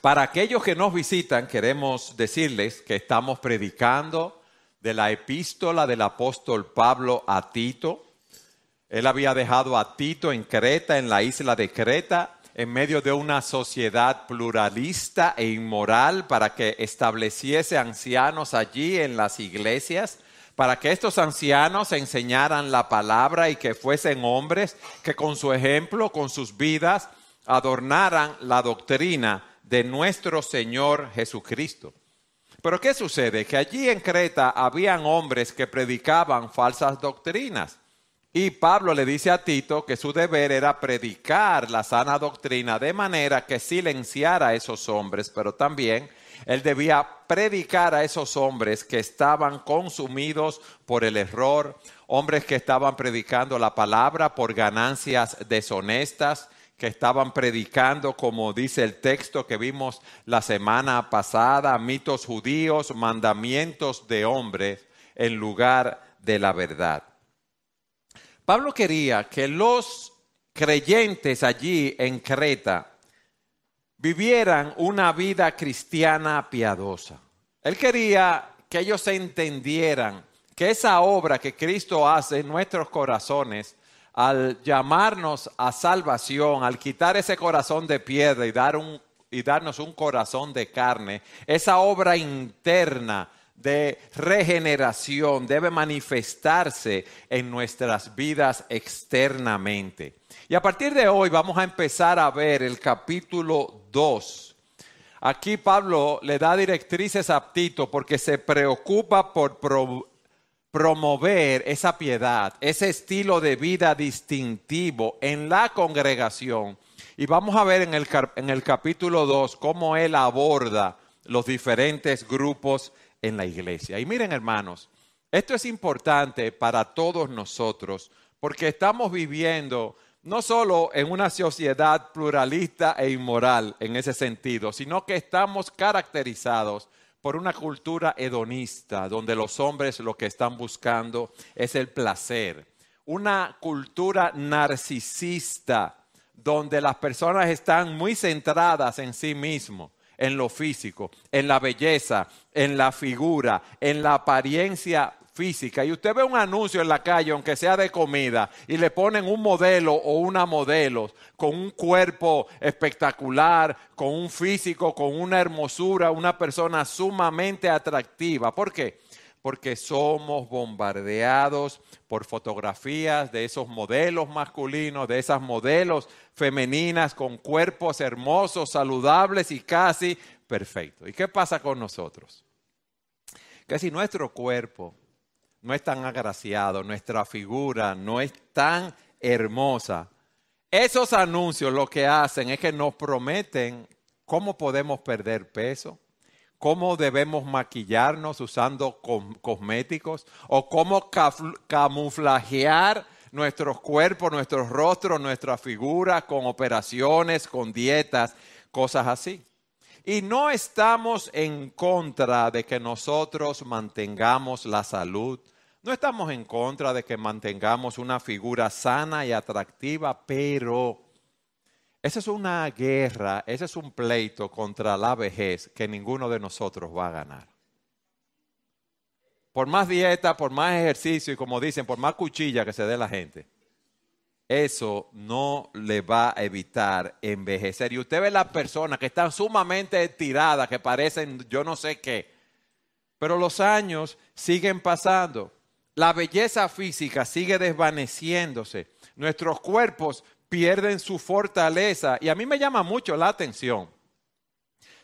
Para aquellos que nos visitan, queremos decirles que estamos predicando de la epístola del apóstol Pablo a Tito. Él había dejado a Tito en Creta, en la isla de Creta, en medio de una sociedad pluralista e inmoral para que estableciese ancianos allí en las iglesias, para que estos ancianos enseñaran la palabra y que fuesen hombres que con su ejemplo, con sus vidas, adornaran la doctrina de nuestro Señor Jesucristo. Pero ¿qué sucede? Que allí en Creta habían hombres que predicaban falsas doctrinas y Pablo le dice a Tito que su deber era predicar la sana doctrina de manera que silenciara a esos hombres, pero también él debía predicar a esos hombres que estaban consumidos por el error, hombres que estaban predicando la palabra por ganancias deshonestas, que estaban predicando, como dice el texto que vimos la semana pasada, mitos judíos, mandamientos de hombres en lugar de la verdad. Pablo quería que los creyentes allí en Creta vivieran una vida cristiana piadosa. Él quería que ellos entendieran que esa obra que Cristo hace en nuestros corazones, al llamarnos a salvación, al quitar ese corazón de piedra y, dar un, y darnos un corazón de carne, esa obra interna, de regeneración debe manifestarse en nuestras vidas externamente. Y a partir de hoy vamos a empezar a ver el capítulo 2. Aquí Pablo le da directrices a Tito porque se preocupa por promover esa piedad, ese estilo de vida distintivo en la congregación. Y vamos a ver en el, en el capítulo 2 cómo él aborda los diferentes grupos en la iglesia. Y miren hermanos, esto es importante para todos nosotros porque estamos viviendo no solo en una sociedad pluralista e inmoral en ese sentido, sino que estamos caracterizados por una cultura hedonista, donde los hombres lo que están buscando es el placer. Una cultura narcisista, donde las personas están muy centradas en sí mismos en lo físico, en la belleza, en la figura, en la apariencia física. Y usted ve un anuncio en la calle, aunque sea de comida, y le ponen un modelo o una modelo con un cuerpo espectacular, con un físico, con una hermosura, una persona sumamente atractiva. ¿Por qué? porque somos bombardeados por fotografías de esos modelos masculinos, de esas modelos femeninas con cuerpos hermosos, saludables y casi perfectos. ¿Y qué pasa con nosotros? Que si nuestro cuerpo no es tan agraciado, nuestra figura no es tan hermosa, esos anuncios lo que hacen es que nos prometen cómo podemos perder peso, cómo debemos maquillarnos usando cosméticos o cómo camuflajear nuestros cuerpos, nuestros rostros, nuestra figura con operaciones, con dietas, cosas así. Y no estamos en contra de que nosotros mantengamos la salud, no estamos en contra de que mantengamos una figura sana y atractiva, pero esa es una guerra, ese es un pleito contra la vejez que ninguno de nosotros va a ganar. Por más dieta, por más ejercicio y como dicen, por más cuchilla que se dé la gente, eso no le va a evitar envejecer. Y usted ve las personas que están sumamente tiradas, que parecen yo no sé qué, pero los años siguen pasando. La belleza física sigue desvaneciéndose. Nuestros cuerpos pierden su fortaleza. Y a mí me llama mucho la atención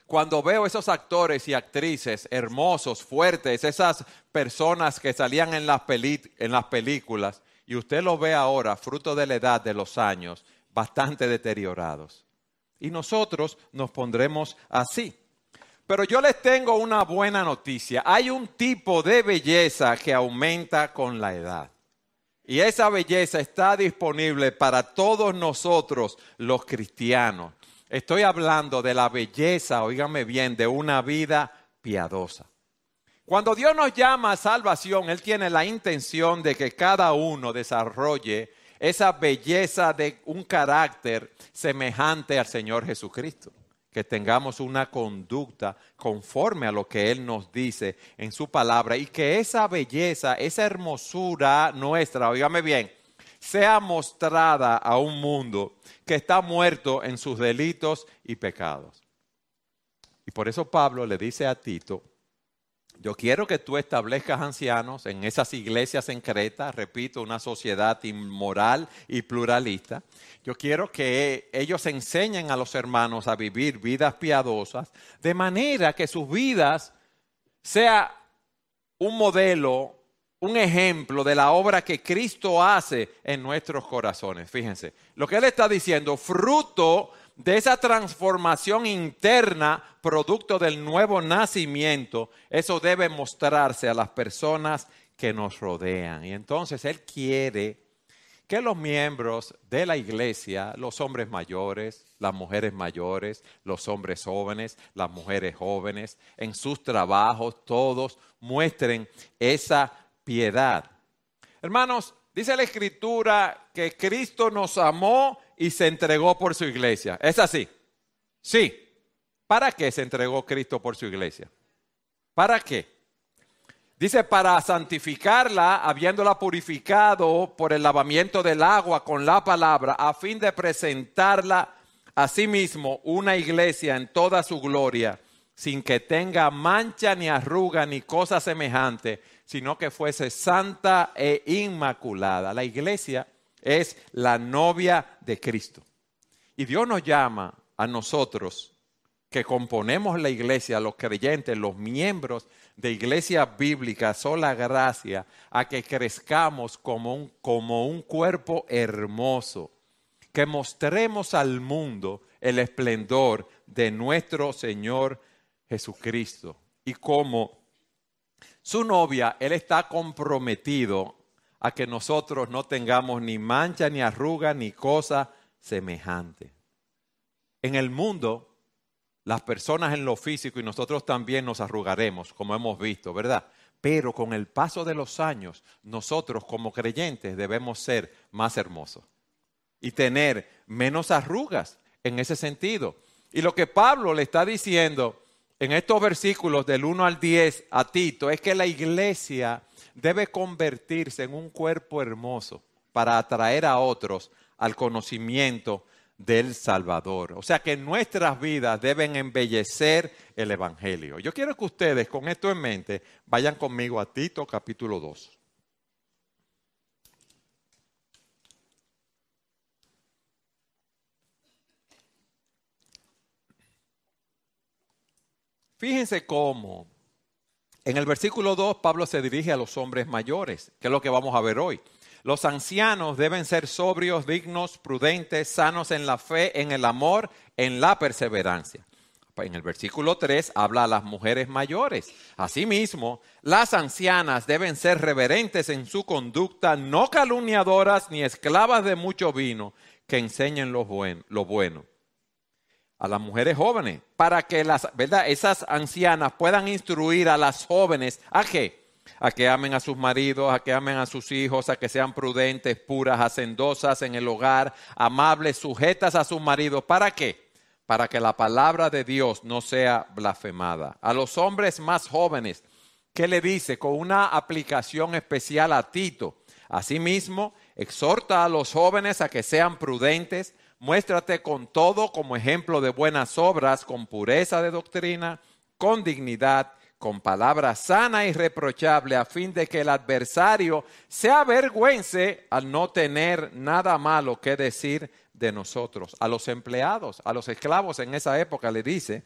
cuando veo esos actores y actrices hermosos, fuertes, esas personas que salían en las, en las películas, y usted lo ve ahora, fruto de la edad de los años, bastante deteriorados. Y nosotros nos pondremos así. Pero yo les tengo una buena noticia. Hay un tipo de belleza que aumenta con la edad. Y esa belleza está disponible para todos nosotros los cristianos. Estoy hablando de la belleza, oígame bien, de una vida piadosa. Cuando Dios nos llama a salvación, Él tiene la intención de que cada uno desarrolle esa belleza de un carácter semejante al Señor Jesucristo. Que tengamos una conducta conforme a lo que Él nos dice en su palabra y que esa belleza, esa hermosura nuestra, oígame bien, sea mostrada a un mundo que está muerto en sus delitos y pecados. Y por eso Pablo le dice a Tito, yo quiero que tú establezcas ancianos en esas iglesias en Creta, repito, una sociedad inmoral y pluralista. Yo quiero que ellos enseñen a los hermanos a vivir vidas piadosas, de manera que sus vidas sea un modelo, un ejemplo de la obra que Cristo hace en nuestros corazones. Fíjense, lo que él está diciendo, fruto de esa transformación interna, producto del nuevo nacimiento, eso debe mostrarse a las personas que nos rodean. Y entonces Él quiere que los miembros de la iglesia, los hombres mayores, las mujeres mayores, los hombres jóvenes, las mujeres jóvenes, en sus trabajos, todos muestren esa piedad. Hermanos, dice la escritura que Cristo nos amó y se entregó por su iglesia. ¿Es así? Sí. ¿Para qué se entregó Cristo por su iglesia? ¿Para qué? Dice, para santificarla, habiéndola purificado por el lavamiento del agua con la palabra, a fin de presentarla a sí mismo una iglesia en toda su gloria, sin que tenga mancha ni arruga ni cosa semejante, sino que fuese santa e inmaculada. La iglesia es la novia de Cristo. Y Dios nos llama a nosotros que componemos la iglesia, los creyentes, los miembros de iglesia bíblica, sola gracia, a que crezcamos como un, como un cuerpo hermoso, que mostremos al mundo el esplendor de nuestro Señor Jesucristo. Y como su novia, Él está comprometido a que nosotros no tengamos ni mancha, ni arruga, ni cosa semejante. En el mundo, las personas en lo físico y nosotros también nos arrugaremos, como hemos visto, ¿verdad? Pero con el paso de los años, nosotros como creyentes debemos ser más hermosos y tener menos arrugas en ese sentido. Y lo que Pablo le está diciendo en estos versículos del 1 al 10 a Tito es que la iglesia debe convertirse en un cuerpo hermoso para atraer a otros al conocimiento del Salvador. O sea que nuestras vidas deben embellecer el Evangelio. Yo quiero que ustedes con esto en mente vayan conmigo a Tito capítulo 2. Fíjense cómo en el versículo 2 Pablo se dirige a los hombres mayores, que es lo que vamos a ver hoy. Los ancianos deben ser sobrios, dignos, prudentes, sanos en la fe, en el amor, en la perseverancia. En el versículo 3 habla a las mujeres mayores. Asimismo, las ancianas deben ser reverentes en su conducta, no calumniadoras ni esclavas de mucho vino, que enseñen lo bueno. Lo bueno a las mujeres jóvenes, para que las, ¿verdad? Esas ancianas puedan instruir a las jóvenes a qué? A que amen a sus maridos, a que amen a sus hijos, a que sean prudentes, puras, hacendosas en el hogar, amables, sujetas a sus maridos. ¿Para qué? Para que la palabra de Dios no sea blasfemada. A los hombres más jóvenes, ¿qué le dice? Con una aplicación especial a Tito. Asimismo, exhorta a los jóvenes a que sean prudentes, Muéstrate con todo como ejemplo de buenas obras, con pureza de doctrina, con dignidad, con palabra sana y reprochable, a fin de que el adversario se avergüence al no tener nada malo que decir de nosotros. A los empleados, a los esclavos en esa época le dice,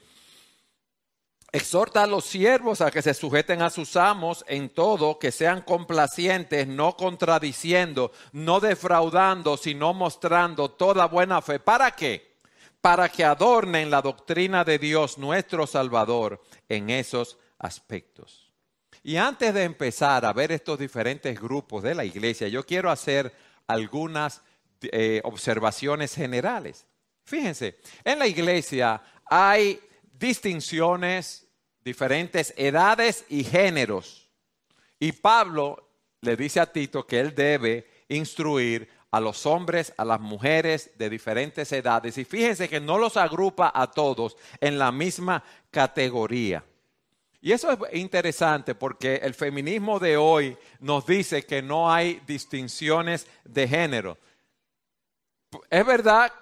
Exhorta a los siervos a que se sujeten a sus amos en todo, que sean complacientes, no contradiciendo, no defraudando, sino mostrando toda buena fe. ¿Para qué? Para que adornen la doctrina de Dios nuestro Salvador en esos aspectos. Y antes de empezar a ver estos diferentes grupos de la iglesia, yo quiero hacer algunas eh, observaciones generales. Fíjense, en la iglesia hay distinciones, diferentes edades y géneros. Y Pablo le dice a Tito que él debe instruir a los hombres, a las mujeres de diferentes edades. Y fíjense que no los agrupa a todos en la misma categoría. Y eso es interesante porque el feminismo de hoy nos dice que no hay distinciones de género. Es verdad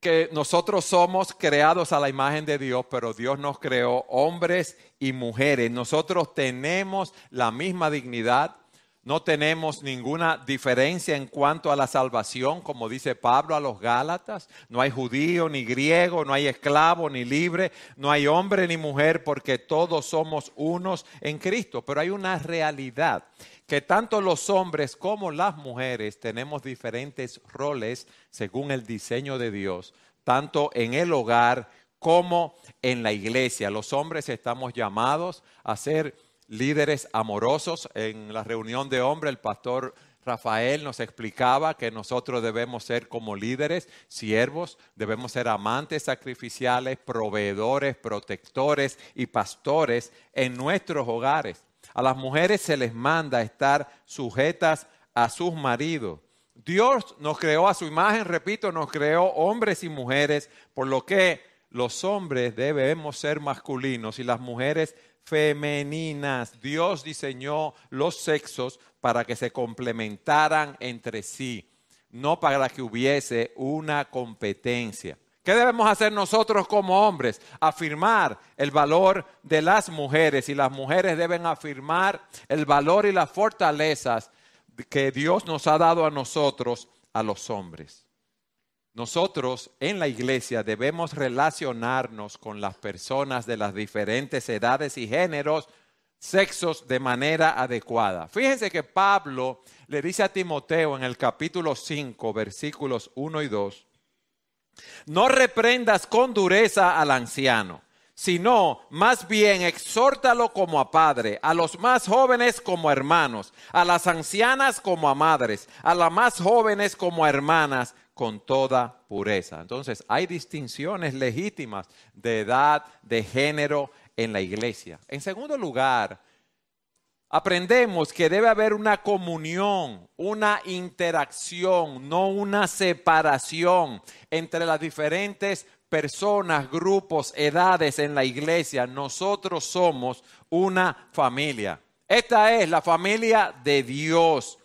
que nosotros somos creados a la imagen de Dios, pero Dios nos creó hombres y mujeres. Nosotros tenemos la misma dignidad, no tenemos ninguna diferencia en cuanto a la salvación, como dice Pablo a los Gálatas. No hay judío ni griego, no hay esclavo ni libre, no hay hombre ni mujer, porque todos somos unos en Cristo. Pero hay una realidad, que tanto los hombres como las mujeres tenemos diferentes roles según el diseño de Dios, tanto en el hogar como en la iglesia. Los hombres estamos llamados a ser líderes amorosos. En la reunión de hombres, el pastor Rafael nos explicaba que nosotros debemos ser como líderes, siervos, debemos ser amantes sacrificiales, proveedores, protectores y pastores en nuestros hogares. A las mujeres se les manda estar sujetas a sus maridos. Dios nos creó a su imagen, repito, nos creó hombres y mujeres, por lo que los hombres debemos ser masculinos y las mujeres femeninas. Dios diseñó los sexos para que se complementaran entre sí, no para que hubiese una competencia. ¿Qué debemos hacer nosotros como hombres? Afirmar el valor de las mujeres y las mujeres deben afirmar el valor y las fortalezas que Dios nos ha dado a nosotros, a los hombres. Nosotros en la iglesia debemos relacionarnos con las personas de las diferentes edades y géneros, sexos de manera adecuada. Fíjense que Pablo le dice a Timoteo en el capítulo 5, versículos 1 y 2, no reprendas con dureza al anciano, sino más bien exhórtalo como a padre, a los más jóvenes como hermanos, a las ancianas como a madres, a las más jóvenes como a hermanas con toda pureza. Entonces, hay distinciones legítimas de edad, de género en la iglesia. En segundo lugar, aprendemos que debe haber una comunión, una interacción, no una separación entre las diferentes personas, grupos, edades en la iglesia. Nosotros somos una familia. Esta es la familia de Dios.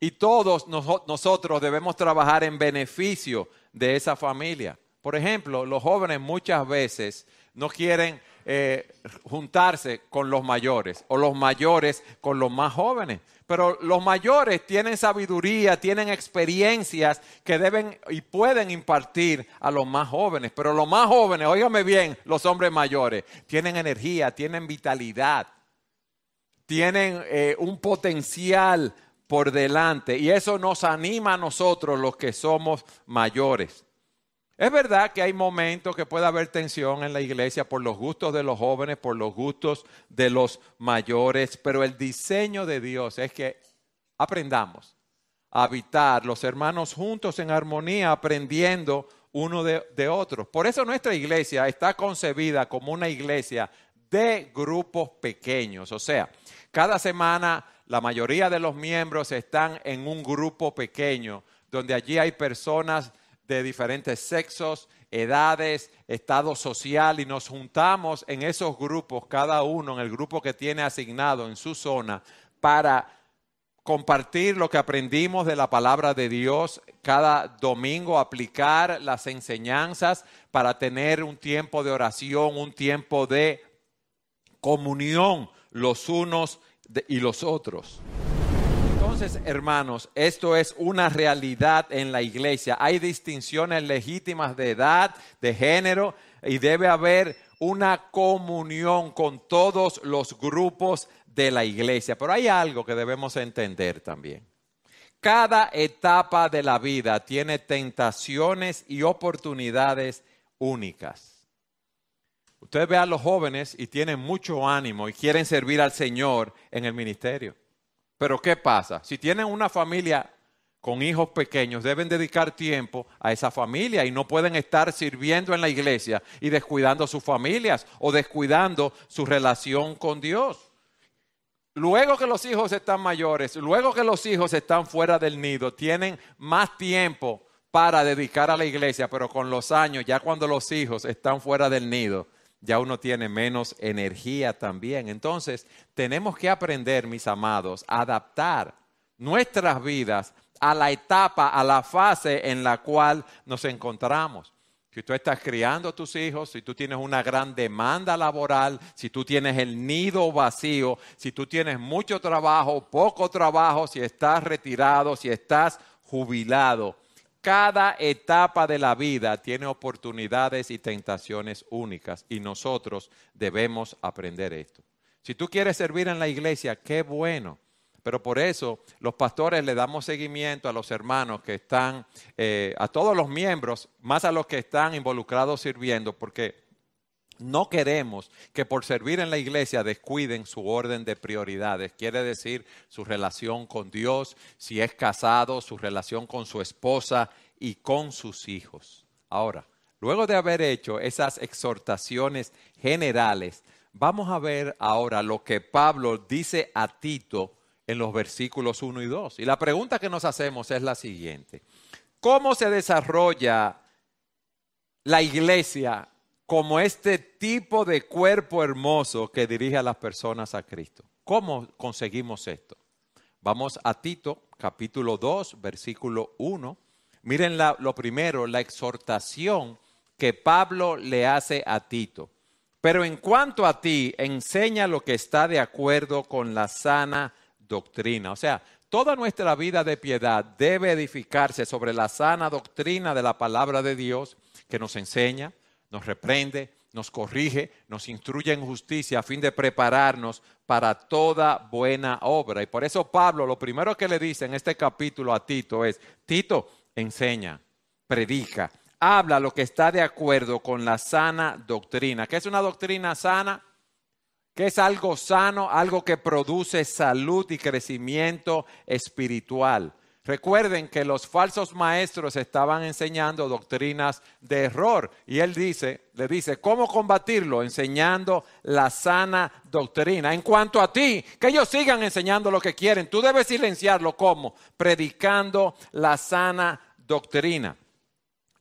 Y todos nosotros debemos trabajar en beneficio de esa familia. Por ejemplo, los jóvenes muchas veces no quieren eh, juntarse con los mayores o los mayores con los más jóvenes. Pero los mayores tienen sabiduría, tienen experiencias que deben y pueden impartir a los más jóvenes. Pero los más jóvenes, óigame bien, los hombres mayores, tienen energía, tienen vitalidad, tienen eh, un potencial por delante y eso nos anima a nosotros los que somos mayores. Es verdad que hay momentos que puede haber tensión en la iglesia por los gustos de los jóvenes, por los gustos de los mayores, pero el diseño de Dios es que aprendamos a habitar los hermanos juntos en armonía, aprendiendo uno de, de. Por eso nuestra iglesia está concebida como una iglesia de grupos pequeños, o sea, cada semana la mayoría de los miembros están en un grupo pequeño, donde allí hay personas de diferentes sexos, edades, estado social, y nos juntamos en esos grupos, cada uno en el grupo que tiene asignado en su zona, para compartir lo que aprendimos de la palabra de Dios cada domingo, aplicar las enseñanzas para tener un tiempo de oración, un tiempo de comunión los unos y los otros. Entonces, hermanos, esto es una realidad en la iglesia. Hay distinciones legítimas de edad, de género, y debe haber una comunión con todos los grupos de la iglesia. Pero hay algo que debemos entender también. Cada etapa de la vida tiene tentaciones y oportunidades únicas. Usted ve a los jóvenes y tienen mucho ánimo y quieren servir al Señor en el ministerio. Pero ¿qué pasa? Si tienen una familia con hijos pequeños, deben dedicar tiempo a esa familia y no pueden estar sirviendo en la iglesia y descuidando sus familias o descuidando su relación con Dios. luego que los hijos están mayores, luego que los hijos están fuera del nido, tienen más tiempo para dedicar a la iglesia, pero con los años, ya cuando los hijos están fuera del nido, ya uno tiene menos energía también. Entonces, tenemos que aprender, mis amados, a adaptar nuestras vidas a la etapa, a la fase en la cual nos encontramos. Si tú estás criando a tus hijos, si tú tienes una gran demanda laboral, si tú tienes el nido vacío, si tú tienes mucho trabajo, poco trabajo, si estás retirado, si estás jubilado, cada etapa de la vida tiene oportunidades y tentaciones únicas y nosotros debemos aprender esto. Si tú quieres servir en la iglesia, qué bueno. Pero por eso los pastores le damos seguimiento a los hermanos que están, eh, a todos los miembros, más a los que están involucrados sirviendo, porque no queremos que por servir en la iglesia descuiden su orden de prioridades. Quiere decir su relación con Dios, si es casado, su relación con su esposa y con sus hijos. Ahora, luego de haber hecho esas exhortaciones generales, vamos a ver ahora lo que Pablo dice a Tito en los versículos 1 y 2. Y la pregunta que nos hacemos es la siguiente. ¿Cómo se desarrolla la iglesia como este tipo de cuerpo hermoso que dirige a las personas a Cristo? ¿Cómo conseguimos esto? Vamos a Tito, capítulo 2, versículo 1. Miren lo primero, la exhortación que Pablo le hace a Tito. Pero en cuanto a ti, enseña lo que está de acuerdo con la sana doctrina. O sea, toda nuestra vida de piedad debe edificarse sobre la sana doctrina de la palabra de Dios que nos enseña, nos reprende, nos corrige, nos instruye en justicia a fin de prepararnos para toda buena obra. Y por eso Pablo lo primero que le dice en este capítulo a Tito es, Tito, enseña, predica, habla lo que está de acuerdo con la sana doctrina. ¿Qué es una doctrina sana? que es algo sano, algo que produce salud y crecimiento espiritual. Recuerden que los falsos maestros estaban enseñando doctrinas de error y él dice, le dice, ¿cómo combatirlo? Enseñando la sana doctrina. En cuanto a ti, que ellos sigan enseñando lo que quieren, tú debes silenciarlo ¿cómo? Predicando la sana doctrina.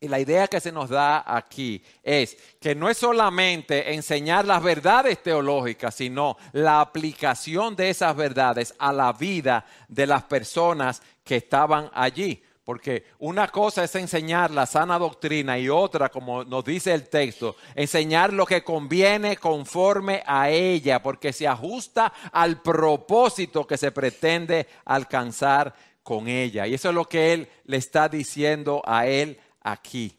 Y la idea que se nos da aquí es que no es solamente enseñar las verdades teológicas, sino la aplicación de esas verdades a la vida de las personas que estaban allí. Porque una cosa es enseñar la sana doctrina y otra, como nos dice el texto, enseñar lo que conviene conforme a ella, porque se ajusta al propósito que se pretende alcanzar con ella. Y eso es lo que él le está diciendo a él aquí.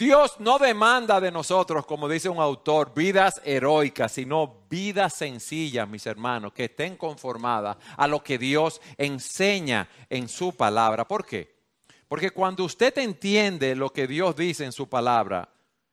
Dios no demanda de nosotros, como dice un autor, vidas heroicas, sino vidas sencillas, mis hermanos, que estén conformadas a lo que Dios enseña en su palabra. ¿Por qué? Porque cuando usted entiende lo que Dios dice en su palabra,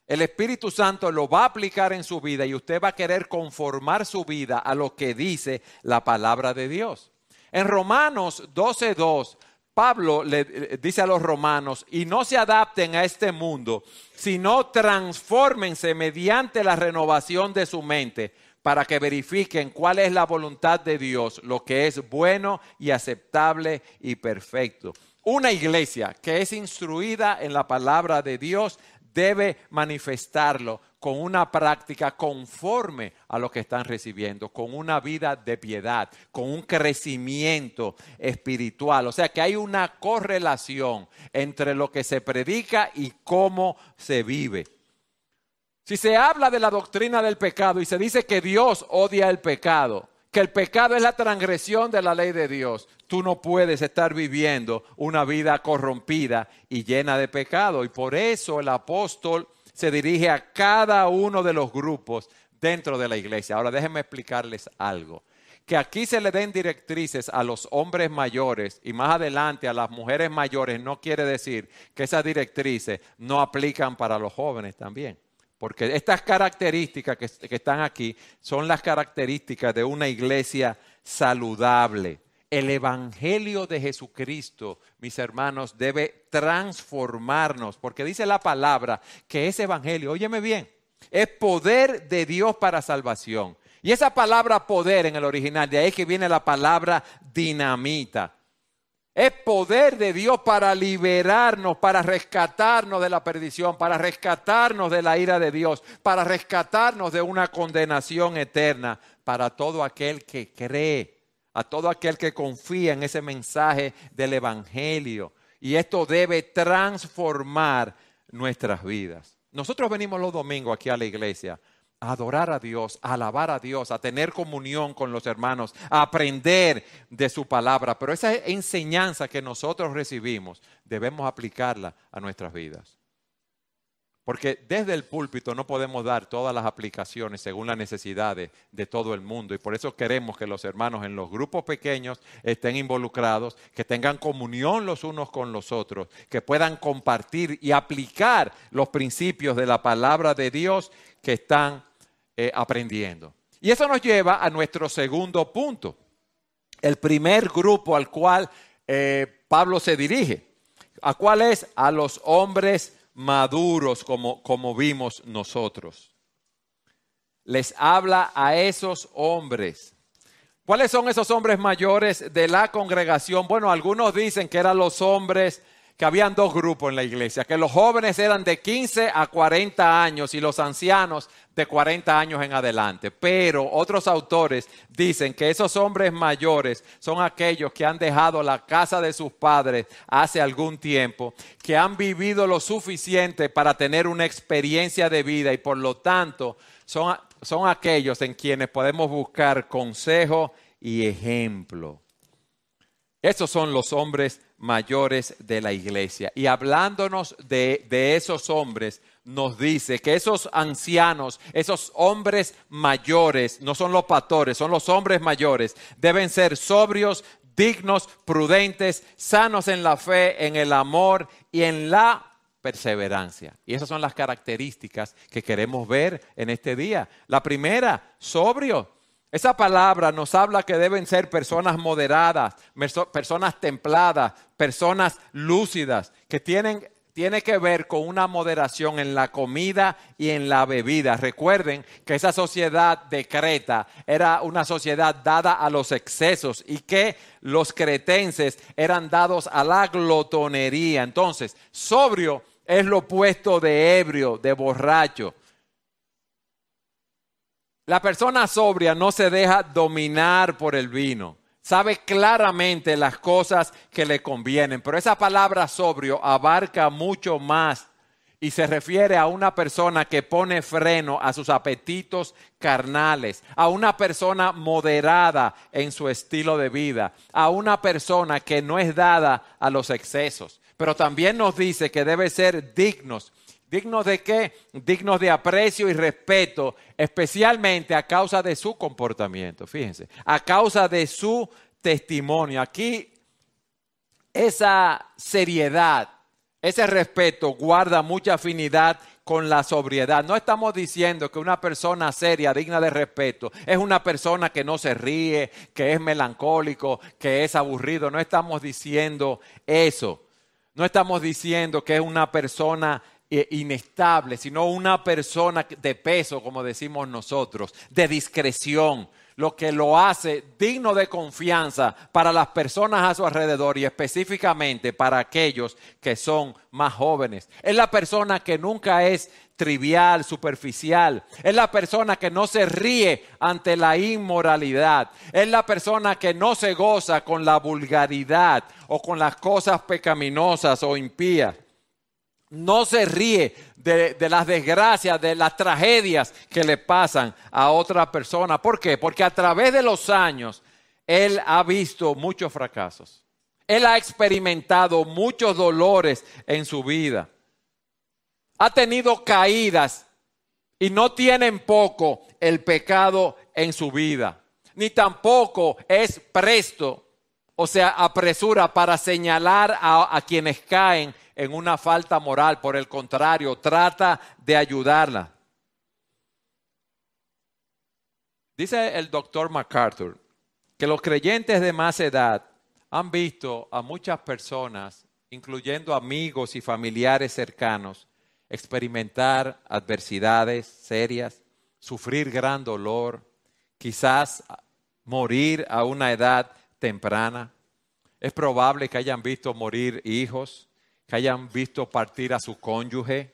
el Espíritu Santo lo va a aplicar en su vida y usted va a querer conformar su vida a lo que dice la palabra de Dios. En Romanos 12.2 Pablo le dice a los romanos, y no se adapten a este mundo, sino transfórmense mediante la renovación de su mente para que verifiquen cuál es la voluntad de Dios, lo que es bueno y aceptable y perfecto. Una iglesia que es instruida en la palabra de Dios debe manifestarlo con una práctica conforme a lo que están recibiendo, con una vida de piedad, con un crecimiento espiritual. O sea que hay una correlación entre lo que se predica y cómo se vive. Si se habla de la doctrina del pecado y se dice que Dios odia el pecado, que el pecado es la transgresión de la ley de Dios, tú no puedes estar viviendo una vida corrompida y llena de pecado. Y por eso el apóstol se dirige a cada uno de los grupos dentro de la iglesia. Ahora déjenme explicarles algo. Que aquí se le den directrices a los hombres mayores y más adelante a las mujeres mayores no quiere decir que esas directrices no aplican para los jóvenes también. Porque estas características que, que están aquí son las características de una iglesia saludable el Evangelio de Jesucristo, mis hermanos, debe transformarnos, porque dice la palabra que ese Evangelio, óyeme bien, es poder de Dios para salvación. Y esa palabra poder en el original, de ahí que viene la palabra dinamita. Es poder de Dios para liberarnos, para rescatarnos de la perdición, para rescatarnos de la ira de Dios, para rescatarnos de una condenación eterna, para todo aquel que cree, a todo aquel que confía en ese mensaje del Evangelio. Y esto debe transformar nuestras vidas. Nosotros venimos los domingos aquí a la iglesia a adorar a Dios, a alabar a Dios, a tener comunión con los hermanos, a aprender de su palabra. Pero esa enseñanza que nosotros recibimos debemos aplicarla a nuestras vidas. Porque desde el púlpito no podemos dar todas las aplicaciones según las necesidades de todo el mundo. Y por eso queremos que los hermanos en los grupos pequeños estén involucrados, que tengan comunión los unos con los otros, que puedan compartir y aplicar los principios de la palabra de Dios que están eh, aprendiendo. Y eso nos lleva a nuestro segundo punto. El primer grupo al cual eh, Pablo se dirige. ¿A cuál es? A los hombres maduros como, como vimos nosotros. Les habla a esos hombres. ¿Cuáles son esos hombres mayores de la congregación? Bueno, algunos dicen que eran los hombres que habían dos grupos en la iglesia, que los jóvenes eran de 15 a 40 años y los ancianos de 40 años en adelante. Pero otros autores dicen que esos hombres mayores son aquellos que han dejado la casa de sus padres hace algún tiempo, que han vivido lo suficiente para tener una experiencia de vida y por lo tanto son, son aquellos en quienes podemos buscar consejo y ejemplo. Esos son los hombres mayores de la iglesia. Y hablándonos de, esos hombres, nos dice que esos ancianos, esos hombres mayores, no son los pastores, son los hombres mayores, deben ser sobrios, dignos, prudentes, sanos en la fe, en el amor y en la perseverancia. Y esas son las características que queremos ver en este día. La primera, sobrio. Esa palabra nos habla que deben ser personas moderadas, personas templadas, personas lúcidas, que tienen tiene que ver con una moderación en la comida y en la bebida. Recuerden que esa sociedad de Creta era una sociedad dada a los excesos y que los cretenses eran dados a la glotonería. Entonces, sobrio es lo opuesto de ebrio, de borracho. La persona sobria no se deja dominar por el vino. Sabe claramente las cosas que le convienen. Pero esa palabra sobrio abarca mucho más y se refiere a una persona que pone freno a sus apetitos carnales, a una persona moderada en su estilo de vida, a una persona que no es dada a los excesos. Pero también nos dice que debe ser dignos ¿Dignos de qué? Dignos de aprecio y respeto, especialmente a causa de su comportamiento, fíjense, a causa de su testimonio. Aquí esa seriedad, ese respeto guarda mucha afinidad con la sobriedad. No estamos diciendo que una persona seria, digna de respeto, es una persona que no se ríe, que es melancólico, que es aburrido. No estamos diciendo eso. No estamos diciendo que es una persona inestable, sino una persona de peso, como decimos nosotros, de discreción, lo que lo hace digno de confianza para las personas a su alrededor y específicamente para aquellos que son más jóvenes. Es la persona que nunca es trivial, superficial. Es la persona que no se ríe ante la inmoralidad. Es la persona que no se goza con la vulgaridad o con las cosas pecaminosas o impías no se ríe de, las desgracias, de las tragedias que le pasan a otra persona. ¿Por qué? Porque a través de los años él ha visto muchos fracasos. Él ha experimentado muchos dolores en su vida. Ha tenido caídas y no tienen poco el pecado en su vida. Ni tampoco es presto, o sea, apresura para señalar a quienes caen en una falta moral, por el contrario, trata de ayudarla. Dice el doctor MacArthur que los creyentes de más edad han visto a muchas personas, incluyendo amigos y familiares cercanos, experimentar adversidades serias, sufrir gran dolor, quizás morir a una edad temprana. Es probable que hayan visto morir hijos, que hayan visto partir a su cónyuge,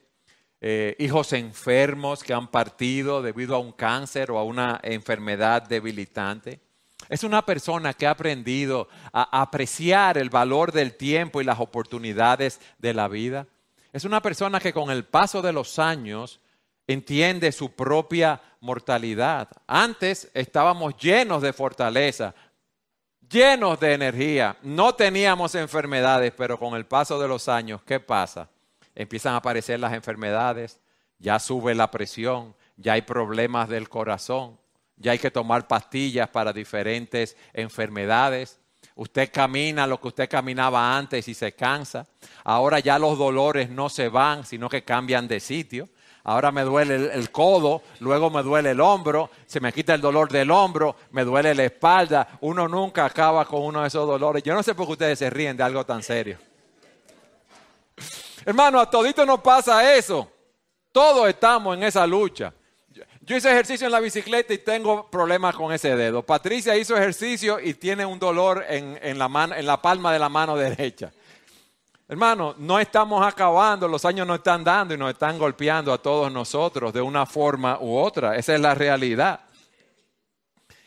eh, hijos enfermos que han partido debido a un cáncer o a una enfermedad debilitante. Es una persona que ha aprendido a apreciar el valor del tiempo y las oportunidades de la vida. Es una persona que con el paso de los años entiende su propia mortalidad. Antes estábamos llenos de fortaleza, llenos de energía, no teníamos enfermedades, pero con el paso de los años, ¿qué pasa? Empiezan a aparecer las enfermedades, ya sube la presión, ya hay problemas del corazón, ya hay que tomar pastillas para diferentes enfermedades. Usted camina lo que usted caminaba antes y se cansa. Ahora ya los dolores no se van, sino que cambian de sitio. Ahora me duele el, codo, luego me duele el hombro, se me quita el dolor del hombro, me duele la espalda. Uno nunca acaba con uno de esos dolores. Yo no sé por qué ustedes se ríen de algo tan serio. Hermano, a todito nos pasa eso. Todos estamos en esa lucha. Yo hice ejercicio en la bicicleta y tengo problemas con ese dedo. Patricia hizo ejercicio y tiene un dolor en, la, mano, en la palma de la mano derecha. Hermano, no estamos acabando, los años nos están dando y nos están golpeando a todos nosotros de una forma u otra. Esa es la realidad.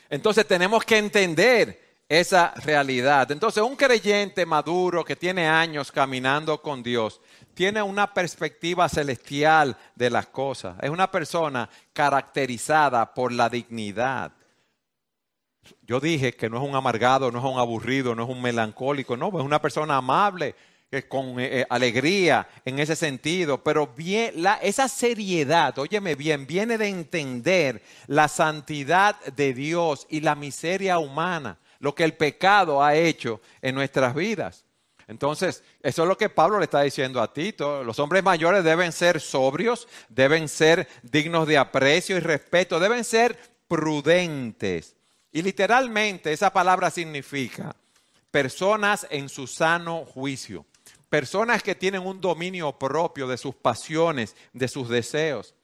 Entonces tenemos que entender esa realidad. Entonces un creyente maduro que tiene años caminando con Dios tiene una perspectiva celestial de las cosas. Es una persona caracterizada por la dignidad. Yo dije que no es un amargado, no es un aburrido, no es un melancólico, no, es una persona amable, con eh, eh, alegría en ese sentido, pero bien, esa seriedad, óyeme bien, viene de entender la santidad de Dios y la miseria humana, lo que el pecado ha hecho en nuestras vidas. Entonces, eso es lo que Pablo le está diciendo a Tito. Los hombres mayores deben ser sobrios, deben ser dignos de aprecio y respeto, deben ser prudentes. Y literalmente esa palabra significa personas en su sano juicio, personas que tienen un dominio propio de sus pasiones, de sus deseos.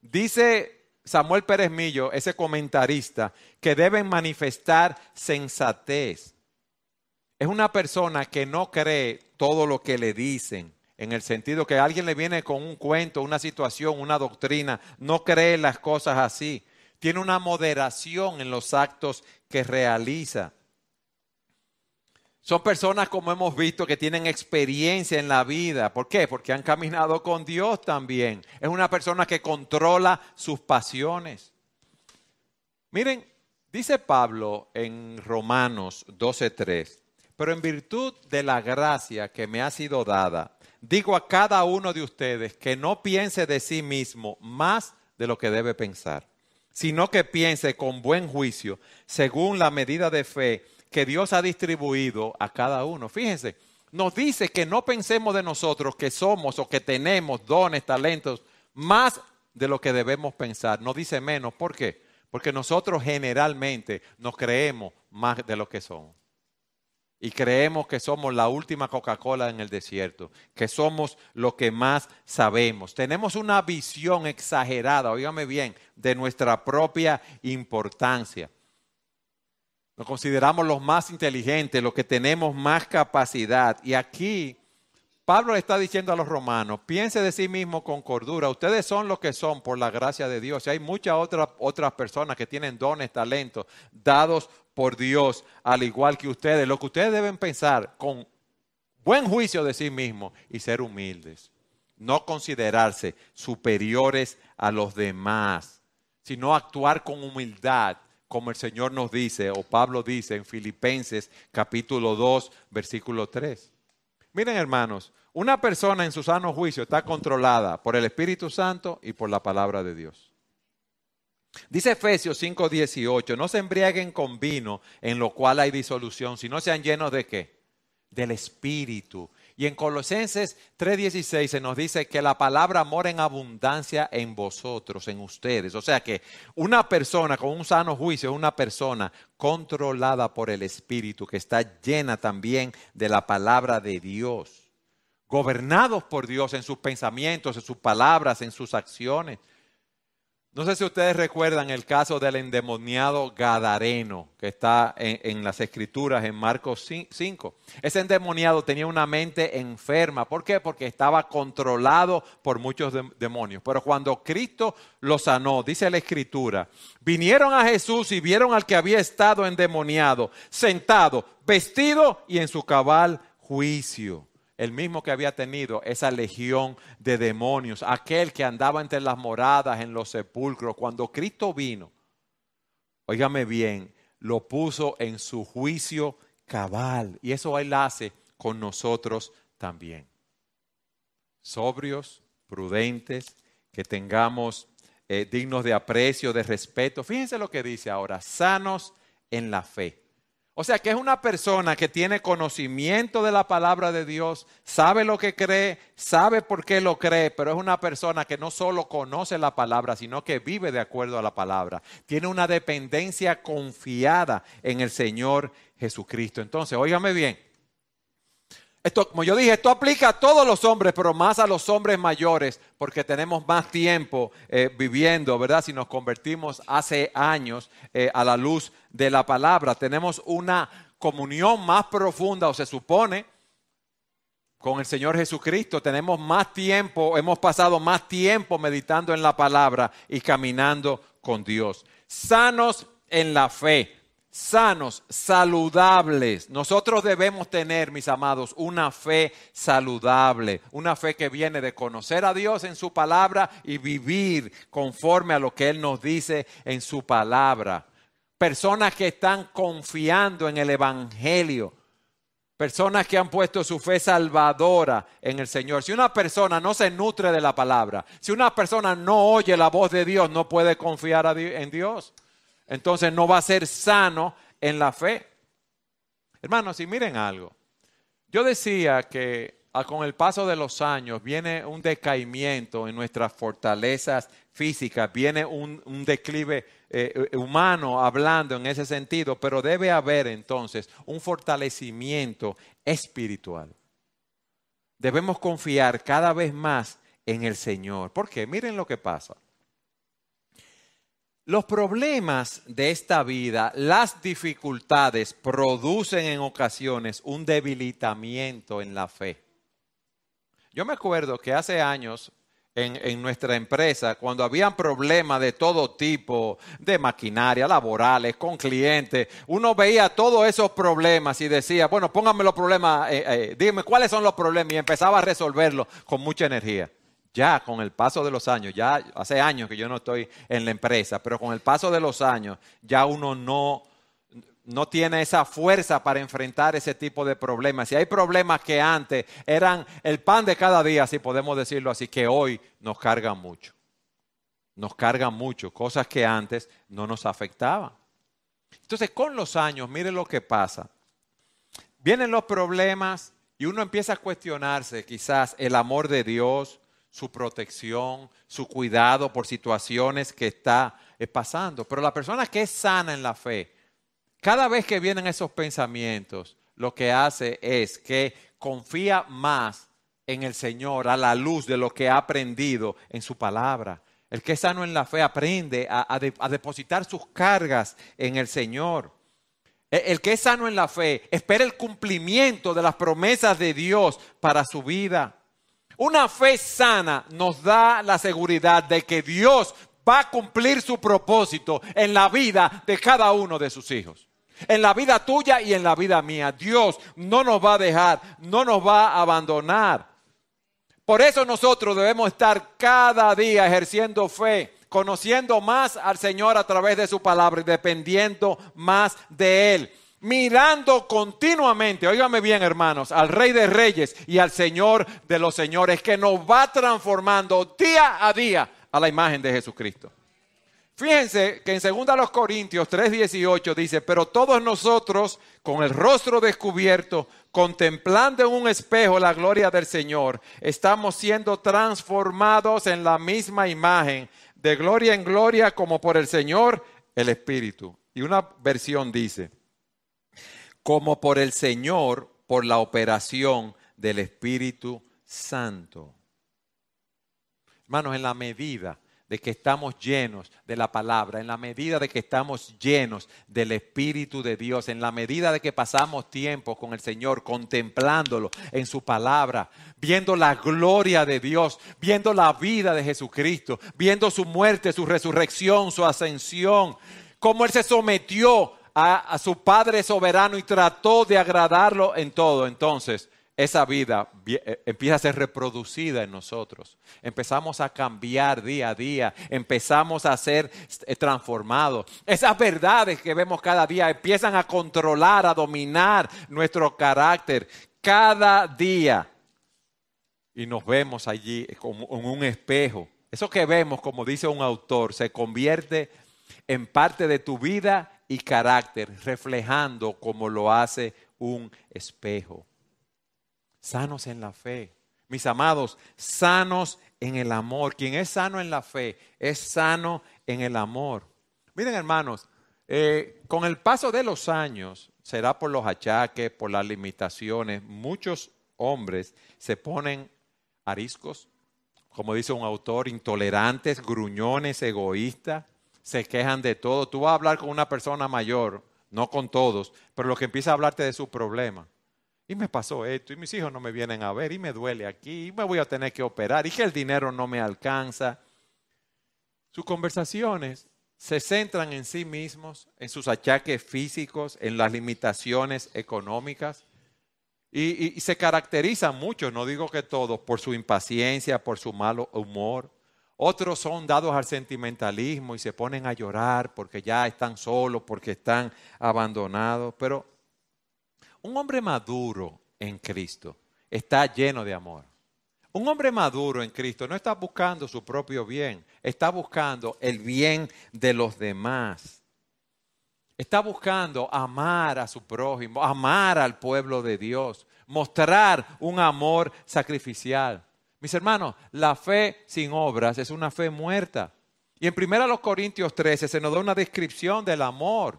Dice Samuel Pérez Millo, ese comentarista, que deben manifestar sensatez es una persona que no cree todo lo que le dicen, en el sentido que alguien le viene con un cuento, una situación, una doctrina, no cree las cosas así. Tiene una moderación en los actos que realiza. Son personas, como hemos visto, que tienen experiencia en la vida. ¿Por qué? Porque han caminado con Dios también. Es una persona que controla sus pasiones. Miren, dice Pablo en Romanos 12.3, pero en virtud de la gracia que me ha sido dada, digo a cada uno de ustedes que no piense de sí mismo más de lo que debe pensar, sino que piense con buen juicio, según la medida de fe que Dios ha distribuido a cada uno. Fíjense, nos dice que no pensemos de nosotros que somos o que tenemos dones, talentos, más de lo que debemos pensar. No dice menos. ¿Por qué? Porque nosotros generalmente nos creemos más de lo que somos y creemos que somos la última Coca-Cola en el desierto, que somos lo que más sabemos. Tenemos una visión exagerada, oígame bien, de nuestra propia importancia. Nos consideramos los más inteligentes, los que tenemos más capacidad. Y aquí Pablo está diciendo a los romanos, piense de sí mismo con cordura, ustedes son lo que son por la gracia de Dios. Y hay muchas otras, otras personas que tienen dones, talentos, dados por Dios, al igual que ustedes. Lo que ustedes deben pensar con buen juicio de sí mismos y ser humildes. No considerarse superiores a los demás, sino actuar con humildad, como el Señor nos dice, o Pablo dice en Filipenses capítulo 2, versículo 3. Miren hermanos, una persona en su sano juicio está controlada por el Espíritu Santo y por la palabra de Dios. Dice Efesios 5:18, no se embriaguen con vino en lo cual hay disolución, sino sean llenos de qué? Del Espíritu. Y en Colosenses 3:16 se nos dice que la palabra mora en abundancia en vosotros, en ustedes. O sea que una persona con un sano juicio una persona controlada por el Espíritu, que está llena también de la palabra de Dios, gobernados por Dios en sus pensamientos, en sus palabras, en sus acciones. No sé si ustedes recuerdan el caso del endemoniado Gadareno, que está en, las escrituras en Marcos 5. Ese endemoniado tenía una mente enferma. ¿Por qué? Porque estaba controlado por muchos demonios. Pero cuando Cristo lo sanó, dice la escritura, vinieron a Jesús y vieron al que había estado endemoniado, sentado, vestido y en su cabal juicio el mismo que había tenido esa legión de demonios, aquel que andaba entre las moradas, en los sepulcros, cuando Cristo vino, óigame bien, lo puso en su juicio cabal. Y eso Él hace con nosotros también. Sobrios, prudentes, que tengamos eh, dignos de aprecio, de respeto. Fíjense lo que dice ahora, sanos en la fe. O sea que es una persona que tiene conocimiento de la palabra de Dios, sabe lo que cree, sabe por qué lo cree, pero es una persona que no solo conoce la palabra, sino que vive de acuerdo a la palabra. Tiene una dependencia confiada en el Señor Jesucristo. Entonces, óigame bien. Esto, como yo dije, esto aplica a todos los hombres, pero más a los hombres mayores, porque tenemos más tiempo eh, viviendo, ¿verdad? Si nos convertimos hace años eh, a la luz de la palabra, tenemos una comunión más profunda, o se supone, con el Señor Jesucristo. Tenemos más tiempo, hemos pasado más tiempo meditando en la palabra y caminando con Dios. Sanos en la fe sanos, saludables. Nosotros debemos tener, mis amados, una fe saludable, una fe que viene de conocer a Dios en su palabra y vivir conforme a lo que Él nos dice en su palabra. Personas que están confiando en el Evangelio. Personas que han puesto su fe salvadora en el Señor. Si una persona no se nutre de la palabra, si una persona no oye la voz de Dios, no puede confiar en Dios entonces no va a ser sano en la fe. Hermanos, y miren algo. Yo decía que ah, con el paso de los años viene un decaimiento en nuestras fortalezas físicas, viene un, declive eh, humano hablando en ese sentido, pero debe haber entonces un fortalecimiento espiritual. Debemos confiar cada vez más en el Señor. ¿Por qué? Miren lo que pasa. Los problemas de esta vida, las dificultades producen en ocasiones un debilitamiento en la fe. Yo me acuerdo que hace años en, nuestra empresa, cuando habían problemas de todo tipo, de maquinaria, laborales, con clientes, uno veía todos esos problemas y decía, bueno, pónganme los problemas, eh, eh, dime cuáles son los problemas y empezaba a resolverlos con mucha energía ya con el paso de los años, ya hace años que yo no estoy en la empresa, pero con el paso de los años ya uno no, no tiene esa fuerza para enfrentar ese tipo de problemas. Si hay problemas que antes eran el pan de cada día, si podemos decirlo así, que hoy nos cargan mucho. Nos cargan mucho, cosas que antes no nos afectaban. Entonces, con los años, mire lo que pasa. Vienen los problemas y uno empieza a cuestionarse quizás el amor de Dios, su protección, su cuidado por situaciones que está eh, pasando. Pero la persona que es sana en la fe, cada vez que vienen esos pensamientos, lo que hace es que confía más en el Señor a la luz de lo que ha aprendido en su palabra. El que es sano en la fe aprende a, depositar sus cargas en el Señor. E, el que es sano en la fe espera el cumplimiento de las promesas de Dios para su vida. Una fe sana nos da la seguridad de que Dios va a cumplir su propósito en la vida de cada uno de sus hijos. En la vida tuya y en la vida mía. Dios no nos va a dejar, no nos va a abandonar. Por eso nosotros debemos estar cada día ejerciendo fe, conociendo más al Señor a través de su palabra y dependiendo más de Él mirando continuamente, óigame bien hermanos, al Rey de Reyes y al Señor de los Señores, que nos va transformando día a día a la imagen de Jesucristo. Fíjense que en 2 Corintios 3:18 dice, pero todos nosotros con el rostro descubierto, contemplando en un espejo la gloria del Señor, estamos siendo transformados en la misma imagen, de gloria en gloria como por el Señor el Espíritu. Y una versión dice, como por el Señor, por la operación del Espíritu Santo. Hermanos, en la medida de que estamos llenos de la palabra, en la medida de que estamos llenos del Espíritu de Dios, en la medida de que pasamos tiempo con el Señor, contemplándolo en su palabra, viendo la gloria de Dios, viendo la vida de Jesucristo, viendo su muerte, su resurrección, su ascensión, cómo Él se sometió a, su Padre soberano y trató de agradarlo en todo. Entonces, esa vida eh, empieza a ser reproducida en nosotros. Empezamos a cambiar día a día, empezamos a ser eh, transformados. Esas verdades que vemos cada día empiezan a controlar, a dominar nuestro carácter cada día. Y nos vemos allí como en un espejo. Eso que vemos, como dice un autor, se convierte en parte de tu vida y carácter, reflejando como lo hace un espejo sanos en la fe. Mis amados, sanos en el amor. Quien es sano en la fe es sano en el amor. Miren hermanos, eh, con el paso de los años, será por los achaques, por las limitaciones, muchos hombres se ponen ariscos, como dice un autor, intolerantes, gruñones, egoístas, se quejan de todo. Tú vas a hablar con una persona mayor, no con todos, pero lo que empieza a hablarte de su problema. Y me pasó esto, y mis hijos no me vienen a ver, y me duele aquí, y me voy a tener que operar, y que el dinero no me alcanza. Sus conversaciones se centran en sí mismos, en sus achaques físicos, en las limitaciones económicas, y, y se caracterizan mucho, no digo que todos, por su impaciencia, por su malo humor. Otros son dados al sentimentalismo y se ponen a llorar porque ya están solos, porque están abandonados, pero un hombre maduro en Cristo está lleno de amor. Un hombre maduro en Cristo no está buscando su propio bien, está buscando el bien de los demás. Está buscando amar a su prójimo, amar al pueblo de Dios, mostrar un amor sacrificial. Mis hermanos, la fe sin obras es una fe muerta. Y en 1 Corintios 13 se nos da una descripción del amor.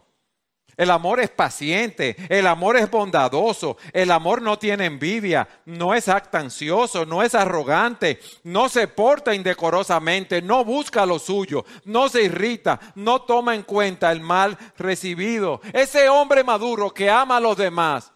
El amor es paciente, el amor es bondadoso, el amor no tiene envidia, no es actancioso, no es arrogante, no se porta indecorosamente, no busca lo suyo, no se irrita, no toma en cuenta el mal recibido. Ese hombre maduro que ama a los demás,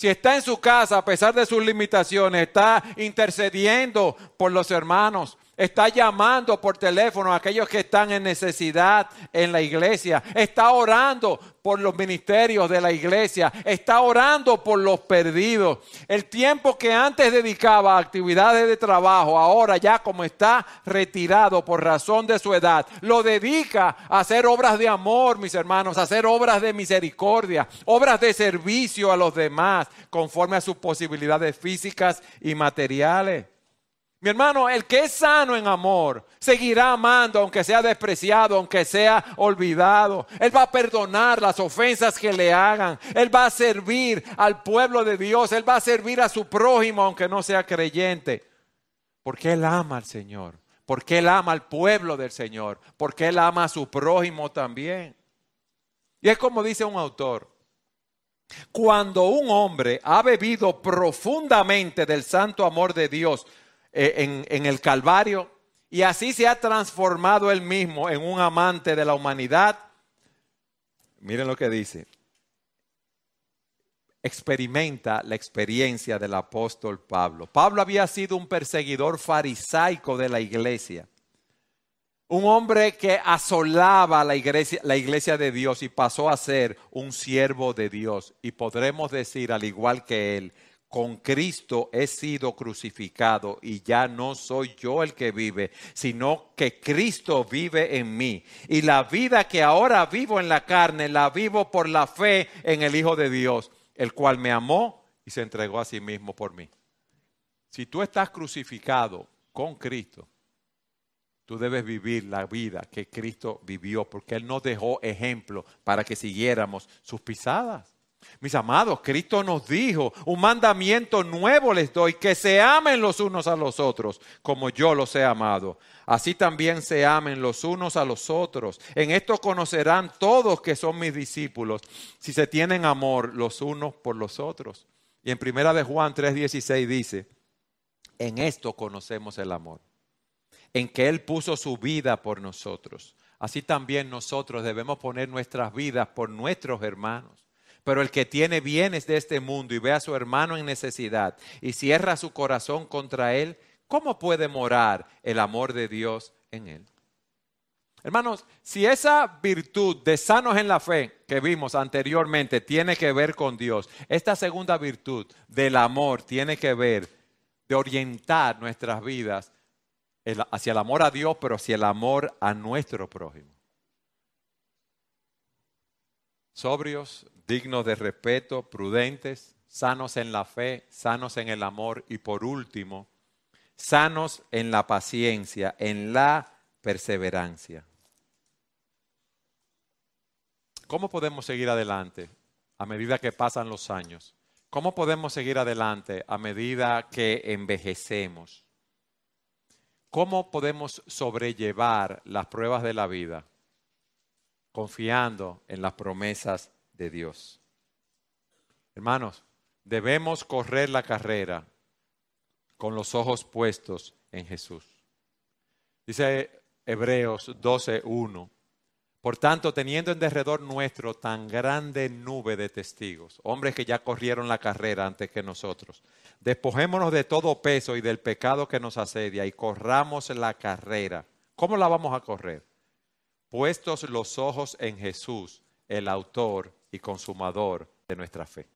si está en su casa a pesar de sus limitaciones, está intercediendo por los hermanos, está llamando por teléfono a aquellos que están en necesidad en la iglesia, está orando por los ministerios de la iglesia, está orando por los perdidos. El tiempo que antes dedicaba a actividades de trabajo, ahora ya como está retirado por razón de su edad, lo dedica a hacer obras de amor, mis hermanos, a hacer obras de misericordia, obras de servicio a los demás, conforme a sus posibilidades físicas y materiales. Mi hermano, el que es sano en amor seguirá amando aunque sea despreciado, aunque sea olvidado. Él va a perdonar las ofensas que le hagan. Él va a servir al pueblo de Dios. Él va a servir a su prójimo aunque no sea creyente. Porque Él ama al Señor. Porque Él ama al pueblo del Señor. Porque Él ama a su prójimo también. Y es como dice un autor. Cuando un hombre ha bebido profundamente del santo amor de Dios, eh, en, el Calvario y así se ha transformado él mismo en un amante de la humanidad. Miren lo que dice. Experimenta la experiencia del apóstol Pablo. Pablo había sido un perseguidor farisaico de la iglesia. Un hombre que asolaba la iglesia, la iglesia de Dios y pasó a ser un siervo de Dios. Y podremos decir, al igual que él, con Cristo he sido crucificado y ya no soy yo el que vive, sino que Cristo vive en mí. Y la vida que ahora vivo en la carne, la vivo por la fe en el Hijo de Dios, el cual me amó y se entregó a sí mismo por mí. Si tú estás crucificado con Cristo, tú debes vivir la vida que Cristo vivió, porque Él nos dejó ejemplo para que siguiéramos sus pisadas. Mis amados, Cristo nos dijo, un mandamiento nuevo les doy, que se amen los unos a los otros, como yo los he amado. Así también se amen los unos a los otros. En esto conocerán todos que son mis discípulos, si se tienen amor los unos por los otros. Y en primera de Juan 3:16 dice, en esto conocemos el amor, en que Él puso su vida por nosotros. Así también nosotros debemos poner nuestras vidas por nuestros hermanos. Pero el que tiene bienes de este mundo y ve a su hermano en necesidad y cierra su corazón contra él, ¿cómo puede morar el amor de Dios en él? Hermanos, si esa virtud de sanos en la fe que vimos anteriormente tiene que ver con Dios, esta segunda virtud del amor tiene que ver de orientar nuestras vidas hacia el amor a Dios, pero hacia el amor a nuestro prójimo. Sobrios, dignos de respeto, prudentes, sanos en la fe, sanos en el amor y por último, sanos en la paciencia, en la perseverancia. ¿Cómo podemos seguir adelante a medida que pasan los años? ¿Cómo podemos seguir adelante a medida que envejecemos? ¿Cómo podemos sobrellevar las pruebas de la vida confiando en las promesas de Dios? Hermanos, debemos correr la carrera con los ojos puestos en Jesús. Dice Hebreos 12.1 por tanto, teniendo en derredor nuestro tan grande nube de testigos, hombres que ya corrieron la carrera antes que nosotros, despojémonos de todo peso y del pecado que nos asedia y corramos la carrera. ¿Cómo la vamos a correr? Puestos los ojos en Jesús, el autor y consumador de nuestra fe.